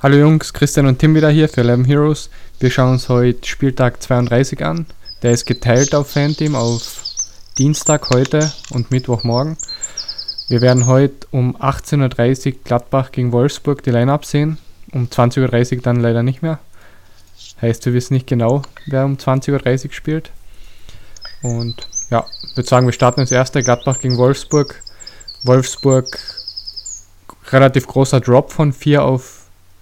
Hallo Jungs, Christian und Tim wieder hier für 11 Heroes. Wir schauen uns heute Spieltag 32 an. Der ist geteilt auf Fanteam auf Dienstag heute und Mittwochmorgen. Wir werden heute um 18.30 Uhr Gladbach gegen Wolfsburg die Line-Up sehen. Um 20.30 Uhr dann leider nicht mehr. Heißt, wir wissen nicht genau, wer um 20.30 Uhr spielt. Und ja, ich würde sagen, wir starten als erste Gladbach gegen Wolfsburg. Wolfsburg relativ großer Drop von 4 auf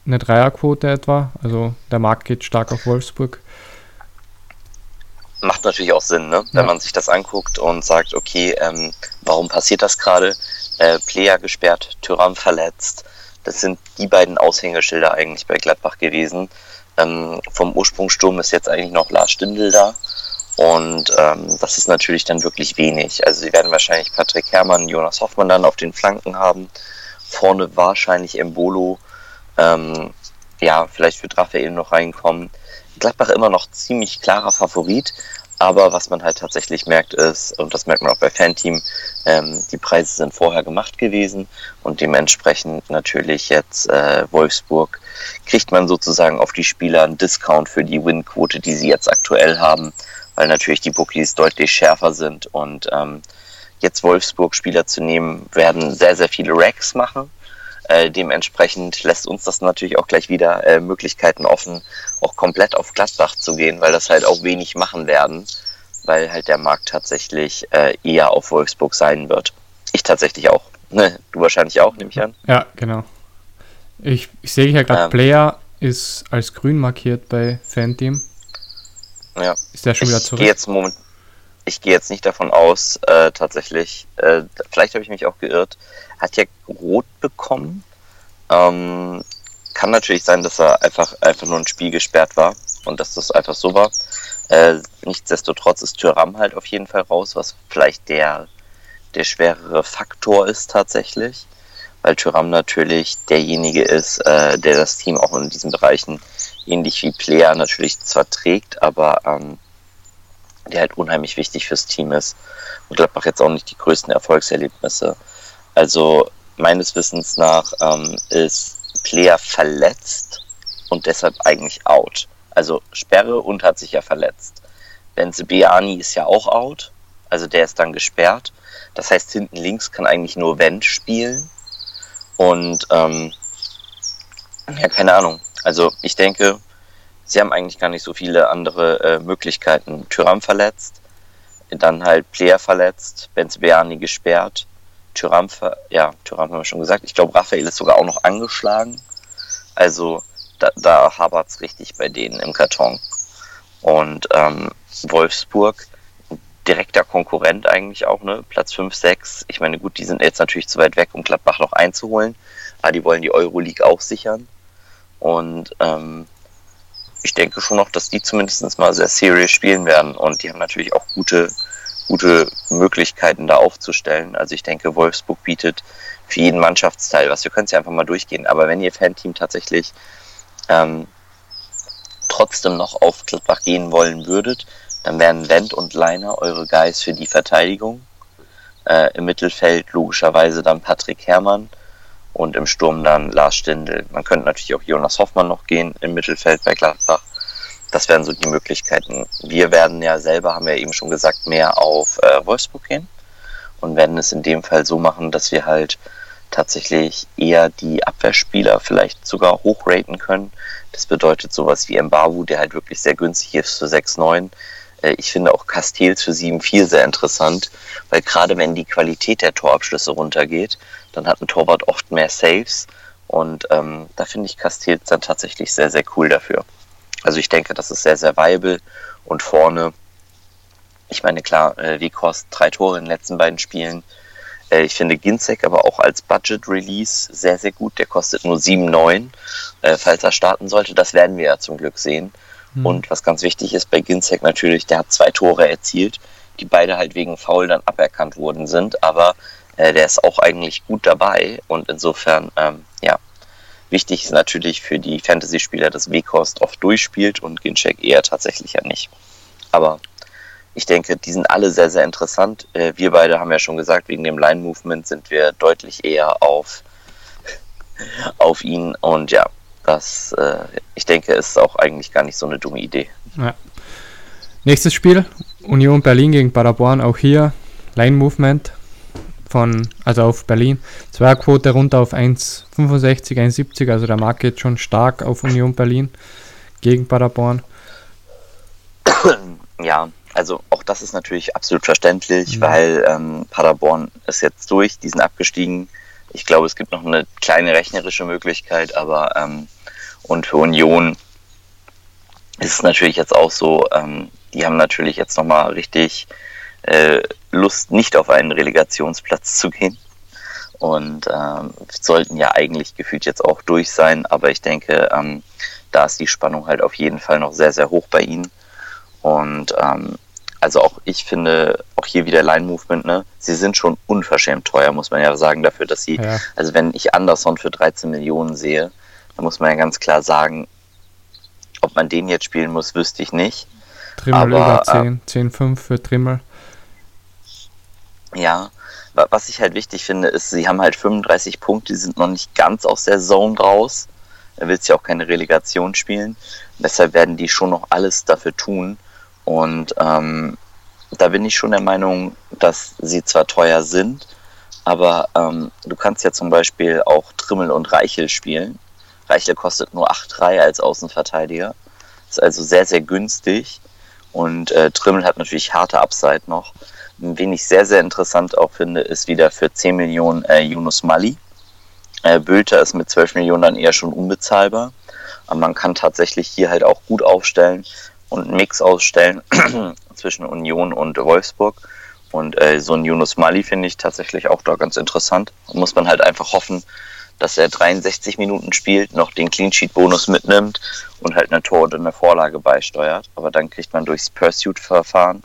eine Dreierquote etwa. Also der Markt geht stark auf Wolfsburg. Macht natürlich auch Sinn, ne? wenn ja. man sich das anguckt und sagt, okay, ähm, warum passiert das gerade? Äh, Player gesperrt, Tyram verletzt. Das sind die beiden Aushängeschilder eigentlich bei Gladbach gewesen. Ähm, vom Ursprungssturm ist jetzt eigentlich noch Lars Stindl da. Und ähm, das ist natürlich dann wirklich wenig. Also sie werden wahrscheinlich Patrick Herrmann, Jonas Hoffmann dann auf den Flanken haben. Vorne wahrscheinlich Embolo ähm, ja, vielleicht wird Raphael noch reinkommen. Gladbach immer noch ziemlich klarer Favorit, aber was man halt tatsächlich merkt ist, und das merkt man auch bei Fanteam, ähm, die Preise sind vorher gemacht gewesen und dementsprechend natürlich jetzt äh, Wolfsburg kriegt man sozusagen auf die Spieler einen Discount für die Win-Quote, die sie jetzt aktuell haben, weil natürlich die Bookies deutlich schärfer sind und ähm, jetzt Wolfsburg-Spieler zu nehmen, werden sehr, sehr viele Racks machen äh, dementsprechend lässt uns das natürlich auch gleich wieder äh, Möglichkeiten offen, auch komplett auf Gladbach zu gehen, weil das halt auch wenig machen werden, weil halt der Markt tatsächlich äh, eher auf Wolfsburg sein wird. Ich tatsächlich auch. Ne, du wahrscheinlich auch, nehme ich an. Ja, genau. Ich, ich sehe ja gerade, ähm, Player ist als grün markiert bei Fanteam. Ja. Ist der schon ich wieder zurück? Gehe jetzt moment, ich gehe jetzt nicht davon aus, äh, tatsächlich. Äh, vielleicht habe ich mich auch geirrt. Hat ja rot bekommen. Ähm, kann natürlich sein, dass er einfach, einfach nur ein Spiel gesperrt war und dass das einfach so war. Äh, nichtsdestotrotz ist Tyram halt auf jeden Fall raus, was vielleicht der, der schwerere Faktor ist tatsächlich. Weil Tyram natürlich derjenige ist, äh, der das Team auch in diesen Bereichen ähnlich wie Player natürlich zwar trägt, aber ähm, der halt unheimlich wichtig fürs Team ist. Und Gladbach jetzt auch nicht die größten Erfolgserlebnisse. Also meines Wissens nach ähm, ist Player verletzt und deshalb eigentlich out. Also Sperre und hat sich ja verletzt. Benze Beani ist ja auch out, also der ist dann gesperrt. Das heißt, hinten links kann eigentlich nur Wendt spielen. Und ähm, ja, keine Ahnung. Also ich denke, sie haben eigentlich gar nicht so viele andere äh, Möglichkeiten. Tyram verletzt, dann halt Player verletzt, Benz Beani gesperrt, Tyram, ja, Tyram haben wir schon gesagt. Ich glaube, Raphael ist sogar auch noch angeschlagen. Also da, da es richtig bei denen im Karton. Und ähm, Wolfsburg, direkter Konkurrent eigentlich auch, ne? Platz 5, 6. Ich meine, gut, die sind jetzt natürlich zu weit weg, um Gladbach noch einzuholen. Aber die wollen die Euroleague auch sichern. Und ähm, ich denke schon noch, dass die zumindest mal sehr serious spielen werden. Und die haben natürlich auch gute, gute Möglichkeiten da aufzustellen. Also ich denke, Wolfsburg bietet für jeden Mannschaftsteil was. Wir können es ja einfach mal durchgehen. Aber wenn ihr Fanteam tatsächlich ähm, trotzdem noch auf Gladbach gehen wollen würdet, dann wären Wendt und Leiner eure Guys für die Verteidigung. Äh, Im Mittelfeld logischerweise dann Patrick Herrmann und im Sturm dann Lars Stindl. Man könnte natürlich auch Jonas Hoffmann noch gehen im Mittelfeld bei Gladbach. Das wären so die Möglichkeiten. Wir werden ja selber, haben wir eben schon gesagt, mehr auf äh, Wolfsburg gehen und werden es in dem Fall so machen, dass wir halt tatsächlich eher die Abwehrspieler vielleicht sogar hochraten können. Das bedeutet sowas wie Mbawu, der halt wirklich sehr günstig ist für 6,9 äh, ich finde auch Castells für 7-4 sehr interessant, weil gerade wenn die Qualität der Torabschlüsse runtergeht, dann hat ein Torwart oft mehr Saves und ähm, da finde ich Castells dann tatsächlich sehr, sehr cool dafür. Also ich denke, das ist sehr, sehr viable und vorne, ich meine, klar, äh, Weghorst drei Tore in den letzten beiden Spielen. Äh, ich finde Ginzek aber auch als Budget-Release sehr, sehr gut. Der kostet nur 7,9, äh, falls er starten sollte. Das werden wir ja zum Glück sehen. Mhm. Und was ganz wichtig ist bei Ginzek natürlich, der hat zwei Tore erzielt, die beide halt wegen Foul dann aberkannt worden sind, aber äh, der ist auch eigentlich gut dabei und insofern, ähm, ja, wichtig ist natürlich für die Fantasy-Spieler, dass Wekost oft durchspielt und Ginczek eher tatsächlich ja nicht. Aber ich denke, die sind alle sehr, sehr interessant. Äh, wir beide haben ja schon gesagt, wegen dem Line-Movement sind wir deutlich eher auf, auf ihn und ja, das, äh, ich denke, ist auch eigentlich gar nicht so eine dumme Idee. Ja. Nächstes Spiel, Union Berlin gegen Paderborn, auch hier Line Movement von, also auf Berlin. Zweierquote runter auf 1,65, 1,70, also der Markt geht schon stark auf Union Berlin gegen Paderborn. Ja, also auch das ist natürlich absolut verständlich, mhm. weil ähm, Paderborn ist jetzt durch, die sind abgestiegen. Ich glaube, es gibt noch eine kleine rechnerische Möglichkeit, aber ähm, und für Union ist es natürlich jetzt auch so, ähm, die haben natürlich jetzt nochmal richtig äh, Lust, nicht auf einen Relegationsplatz zu gehen. Und ähm, sollten ja eigentlich gefühlt jetzt auch durch sein, aber ich denke, ähm, da ist die Spannung halt auf jeden Fall noch sehr, sehr hoch bei ihnen. Und ähm, also auch ich finde, auch hier wieder Line Movement, ne? Sie sind schon unverschämt teuer, muss man ja sagen, dafür, dass sie, ja. also wenn ich Anderson für 13 Millionen sehe, dann muss man ja ganz klar sagen, ob man den jetzt spielen muss, wüsste ich nicht. Trimmel über 10, äh, 10, 5 für Trimmel. Ja, was ich halt wichtig finde, ist, sie haben halt 35 Punkte, die sind noch nicht ganz aus der Zone raus. Er will ja auch keine Relegation spielen. Deshalb werden die schon noch alles dafür tun. Und ähm, da bin ich schon der Meinung, dass sie zwar teuer sind, aber ähm, du kannst ja zum Beispiel auch Trimmel und Reichel spielen. Reichel kostet nur 8,3 als Außenverteidiger. Ist also sehr, sehr günstig. Und äh, Trimmel hat natürlich harte Upside noch. Wen ich sehr, sehr interessant auch finde, ist wieder für 10 Millionen äh, Yunus Mali. Äh, Bülter ist mit 12 Millionen dann eher schon unbezahlbar. Aber man kann tatsächlich hier halt auch gut aufstellen und einen Mix ausstellen zwischen Union und Wolfsburg. Und äh, so ein Yunus Mali finde ich tatsächlich auch da ganz interessant. Muss man halt einfach hoffen, dass er 63 Minuten spielt, noch den Clean Sheet Bonus mitnimmt und halt eine Tor oder eine Vorlage beisteuert. Aber dann kriegt man durchs Pursuit-Verfahren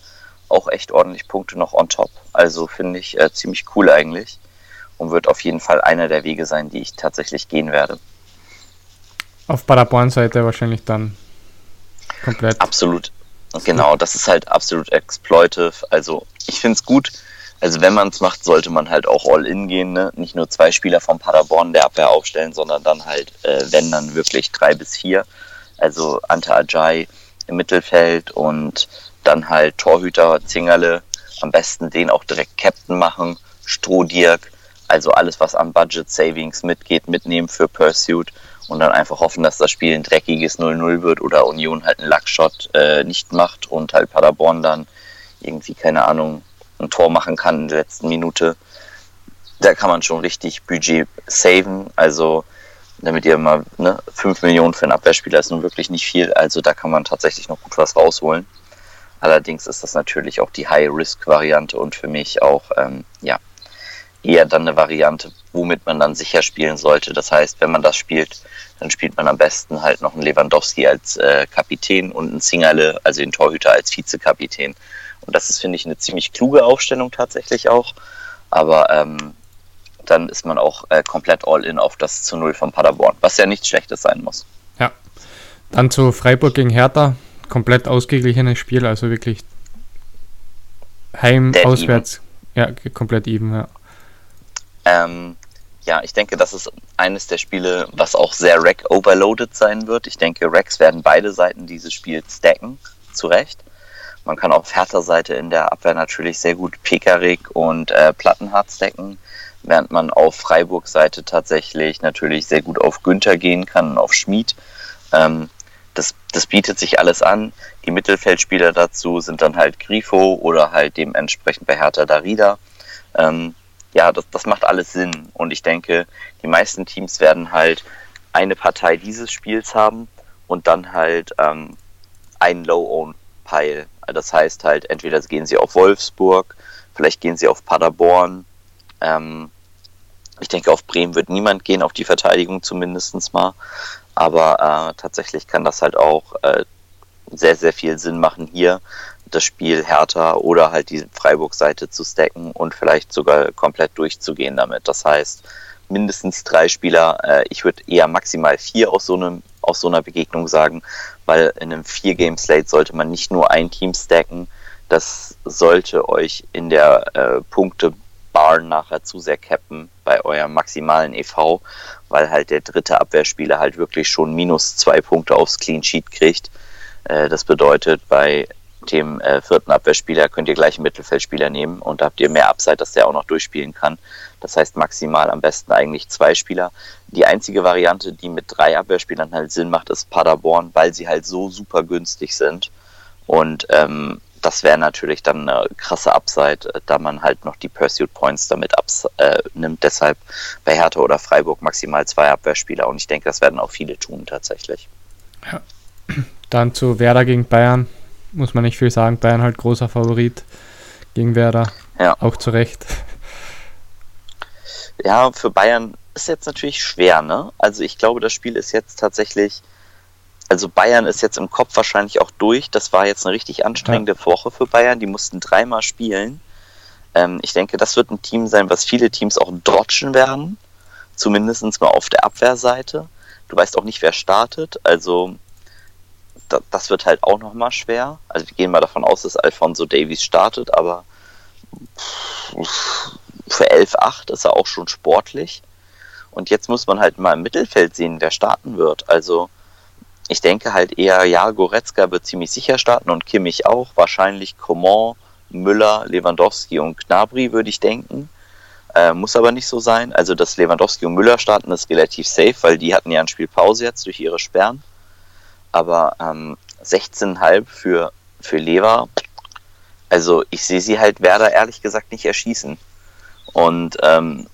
auch echt ordentlich Punkte noch on top. Also finde ich äh, ziemlich cool eigentlich und wird auf jeden Fall einer der Wege sein, die ich tatsächlich gehen werde. Auf Paderborn-Seite wahrscheinlich dann komplett. Absolut. Genau, das ist halt absolut exploitive. Also ich finde es gut. Also wenn man es macht, sollte man halt auch all in gehen. Ne? Nicht nur zwei Spieler vom Paderborn der Abwehr aufstellen, sondern dann halt, äh, wenn dann wirklich drei bis vier. Also Ante Ajay im Mittelfeld und dann halt Torhüter Zingerle, am besten den auch direkt Captain machen, Strohdirk, also alles, was am Budget Savings mitgeht, mitnehmen für Pursuit und dann einfach hoffen, dass das Spiel ein dreckiges 0-0 wird oder Union halt einen Luckshot äh, nicht macht und halt Paderborn dann irgendwie, keine Ahnung, ein Tor machen kann in der letzten Minute. Da kann man schon richtig Budget saven, also damit ihr mal, ne, 5 Millionen für einen Abwehrspieler ist nun wirklich nicht viel, also da kann man tatsächlich noch gut was rausholen. Allerdings ist das natürlich auch die High-Risk-Variante und für mich auch ähm, ja, eher dann eine Variante, womit man dann sicher spielen sollte. Das heißt, wenn man das spielt, dann spielt man am besten halt noch einen Lewandowski als äh, Kapitän und einen Zingerle, also den Torhüter als Vizekapitän. Und das ist, finde ich, eine ziemlich kluge Aufstellung tatsächlich auch. Aber ähm, dann ist man auch äh, komplett all in auf das zu Null von Paderborn, was ja nichts Schlechtes sein muss. Ja. Dann zu Freiburg gegen Hertha komplett ausgeglichenes Spiel, also wirklich heim, Dead auswärts, even. ja, komplett even, ja. Ähm, ja, ich denke, das ist eines der Spiele, was auch sehr Rack-overloaded sein wird. Ich denke, Racks werden beide Seiten dieses Spiels stacken, zu Recht. Man kann auf härter Seite in der Abwehr natürlich sehr gut Pekarik und äh, Plattenhardt stacken, während man auf Freiburg-Seite tatsächlich natürlich sehr gut auf Günther gehen kann und auf Schmied. Ähm, das, das bietet sich alles an. Die Mittelfeldspieler dazu sind dann halt Grifo oder halt dementsprechend bei Hertha Darida. Ähm, ja, das, das macht alles Sinn. Und ich denke, die meisten Teams werden halt eine Partei dieses Spiels haben und dann halt ähm, einen Low-Own-Pile. Das heißt halt, entweder gehen sie auf Wolfsburg, vielleicht gehen sie auf Paderborn. Ähm, ich denke, auf Bremen wird niemand gehen, auf die Verteidigung zumindest mal. Aber äh, tatsächlich kann das halt auch äh, sehr, sehr viel Sinn machen, hier das Spiel härter oder halt die Freiburg-Seite zu stacken und vielleicht sogar komplett durchzugehen damit. Das heißt, mindestens drei Spieler, äh, ich würde eher maximal vier aus so, einem, aus so einer Begegnung sagen, weil in einem Vier-Game-Slate sollte man nicht nur ein Team stacken, das sollte euch in der äh, Punkte Barn nachher zu sehr cappen bei eurem maximalen EV, weil halt der dritte Abwehrspieler halt wirklich schon minus zwei Punkte aufs Clean Sheet kriegt. Äh, das bedeutet, bei dem äh, vierten Abwehrspieler könnt ihr gleich einen Mittelfeldspieler nehmen und da habt ihr mehr Upside, dass der auch noch durchspielen kann. Das heißt maximal am besten eigentlich zwei Spieler. Die einzige Variante, die mit drei Abwehrspielern halt Sinn macht, ist Paderborn, weil sie halt so super günstig sind. Und ähm, das wäre natürlich dann eine krasse Upside, äh, da man halt noch die Pursuit Points damit äh, nimmt. Deshalb bei Hertha oder Freiburg maximal zwei Abwehrspieler und ich denke, das werden auch viele tun tatsächlich. Ja. Dann zu Werder gegen Bayern. Muss man nicht viel sagen. Bayern halt großer Favorit gegen Werder. Ja. Auch zu Recht. Ja, für Bayern ist jetzt natürlich schwer, ne? Also ich glaube, das Spiel ist jetzt tatsächlich also Bayern ist jetzt im Kopf wahrscheinlich auch durch. Das war jetzt eine richtig anstrengende ja. Woche für Bayern. Die mussten dreimal spielen. Ähm, ich denke, das wird ein Team sein, was viele Teams auch drotschen werden. Zumindest mal auf der Abwehrseite. Du weißt auch nicht, wer startet. Also das wird halt auch nochmal schwer. Also wir gehen mal davon aus, dass Alfonso Davies startet, aber für 11-8 ist er auch schon sportlich. Und jetzt muss man halt mal im Mittelfeld sehen, wer starten wird. Also ich denke halt eher, ja, Goretzka wird ziemlich sicher starten und Kimmich auch. Wahrscheinlich Coman, Müller, Lewandowski und Gnabry würde ich denken. Äh, muss aber nicht so sein. Also, dass Lewandowski und Müller starten, ist relativ safe, weil die hatten ja ein Spiel Pause jetzt durch ihre Sperren. Aber ähm, 16,5 für, für Lever, also ich sehe sie halt Werder ehrlich gesagt nicht erschießen. Und ähm,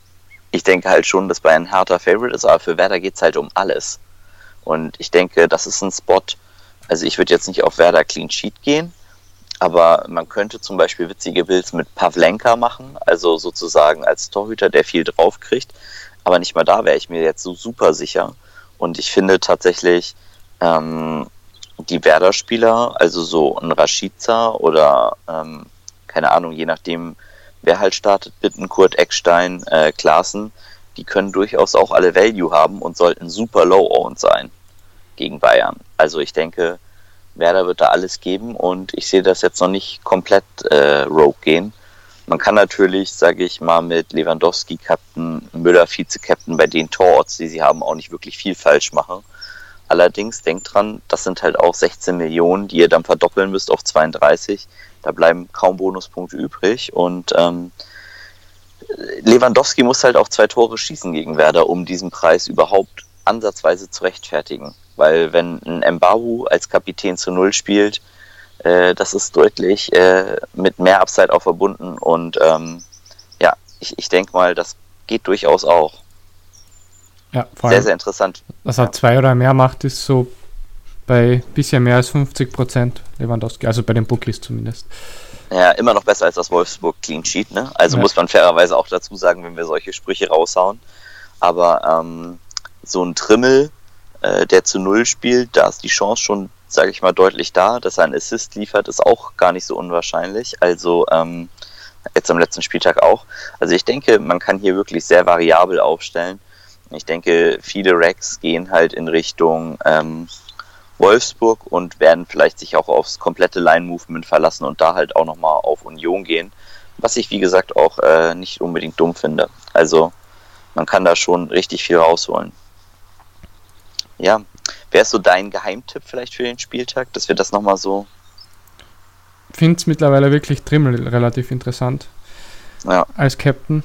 ich denke halt schon, dass bei einem härter Favorite ist, aber für Werder geht es halt um alles. Und ich denke, das ist ein Spot. Also ich würde jetzt nicht auf Werder Clean Sheet gehen, aber man könnte zum Beispiel witzige Builds mit Pavlenka machen, also sozusagen als Torhüter, der viel drauf kriegt. Aber nicht mal da wäre ich mir jetzt so super sicher. Und ich finde tatsächlich ähm, die Werder-Spieler, also so ein Rashica oder ähm, keine Ahnung, je nachdem, wer halt startet, Bittenkurt, Eckstein, äh, Klaassen, die können durchaus auch alle Value haben und sollten super low-owned sein gegen Bayern. Also ich denke, Werder wird da alles geben und ich sehe das jetzt noch nicht komplett äh, rogue gehen. Man kann natürlich, sage ich mal, mit Lewandowski Captain, Müller Vize-Captain bei den Tororts, die sie haben, auch nicht wirklich viel falsch machen. Allerdings denkt dran, das sind halt auch 16 Millionen, die ihr dann verdoppeln müsst auf 32. Da bleiben kaum Bonuspunkte übrig und ähm, Lewandowski muss halt auch zwei Tore schießen gegen Werder, um diesen Preis überhaupt ansatzweise zu rechtfertigen. Weil wenn ein Mbawu als Kapitän zu Null spielt, äh, das ist deutlich äh, mit mehr Upside auch verbunden. Und ähm, ja, ich, ich denke mal, das geht durchaus auch. Ja, vor sehr, sehr interessant. Was er ja. zwei oder mehr macht, ist so bei bisschen mehr als 50 Prozent Lewandowski, also bei den Bookies zumindest. Ja, immer noch besser als das Wolfsburg Clean Sheet, ne? Also ja. muss man fairerweise auch dazu sagen, wenn wir solche Sprüche raushauen. Aber ähm, so ein Trimmel, äh, der zu Null spielt, da ist die Chance schon, sage ich mal, deutlich da, dass er einen Assist liefert, ist auch gar nicht so unwahrscheinlich. Also ähm, jetzt am letzten Spieltag auch. Also ich denke, man kann hier wirklich sehr variabel aufstellen. Ich denke, viele Racks gehen halt in Richtung ähm, Wolfsburg und werden vielleicht sich auch aufs komplette Line-Movement verlassen und da halt auch nochmal auf Union gehen. Was ich, wie gesagt, auch äh, nicht unbedingt dumm finde. Also man kann da schon richtig viel rausholen. Ja, wäre so dein Geheimtipp vielleicht für den Spieltag, dass wir das nochmal so. Finde es mittlerweile wirklich Trimmel relativ interessant. Ja. Als Captain.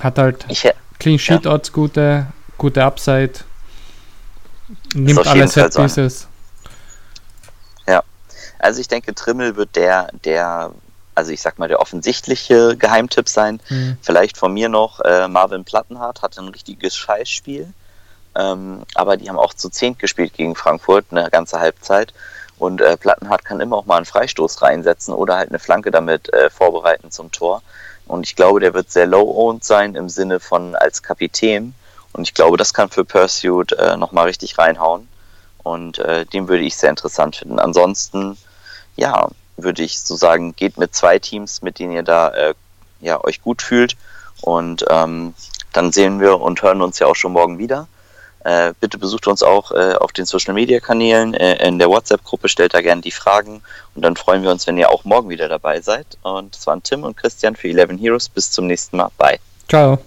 Hat halt ich, Clean Sheet ja. Odds, gute, gute Upside. Nimmt alle Set Pieces. Ja. Also ich denke, Trimmel wird der, der, also ich sag mal, der offensichtliche Geheimtipp sein. Mhm. Vielleicht von mir noch, äh, Marvin Plattenhardt hatte ein richtiges Scheißspiel. Ähm, aber die haben auch zu zehnt gespielt gegen Frankfurt, eine ganze Halbzeit. Und äh, Plattenhardt kann immer auch mal einen Freistoß reinsetzen oder halt eine Flanke damit äh, vorbereiten zum Tor. Und ich glaube, der wird sehr low-owned sein im Sinne von als Kapitän. Und ich glaube, das kann für Pursuit äh, nochmal richtig reinhauen. Und äh, den würde ich sehr interessant finden. Ansonsten, ja, würde ich so sagen, geht mit zwei Teams, mit denen ihr da äh, ja, euch gut fühlt. Und ähm, dann sehen wir und hören uns ja auch schon morgen wieder. Äh, bitte besucht uns auch äh, auf den Social Media Kanälen, äh, in der WhatsApp-Gruppe, stellt da gerne die Fragen und dann freuen wir uns, wenn ihr auch morgen wieder dabei seid. Und das waren Tim und Christian für 11 Heroes. Bis zum nächsten Mal. Bye. Ciao.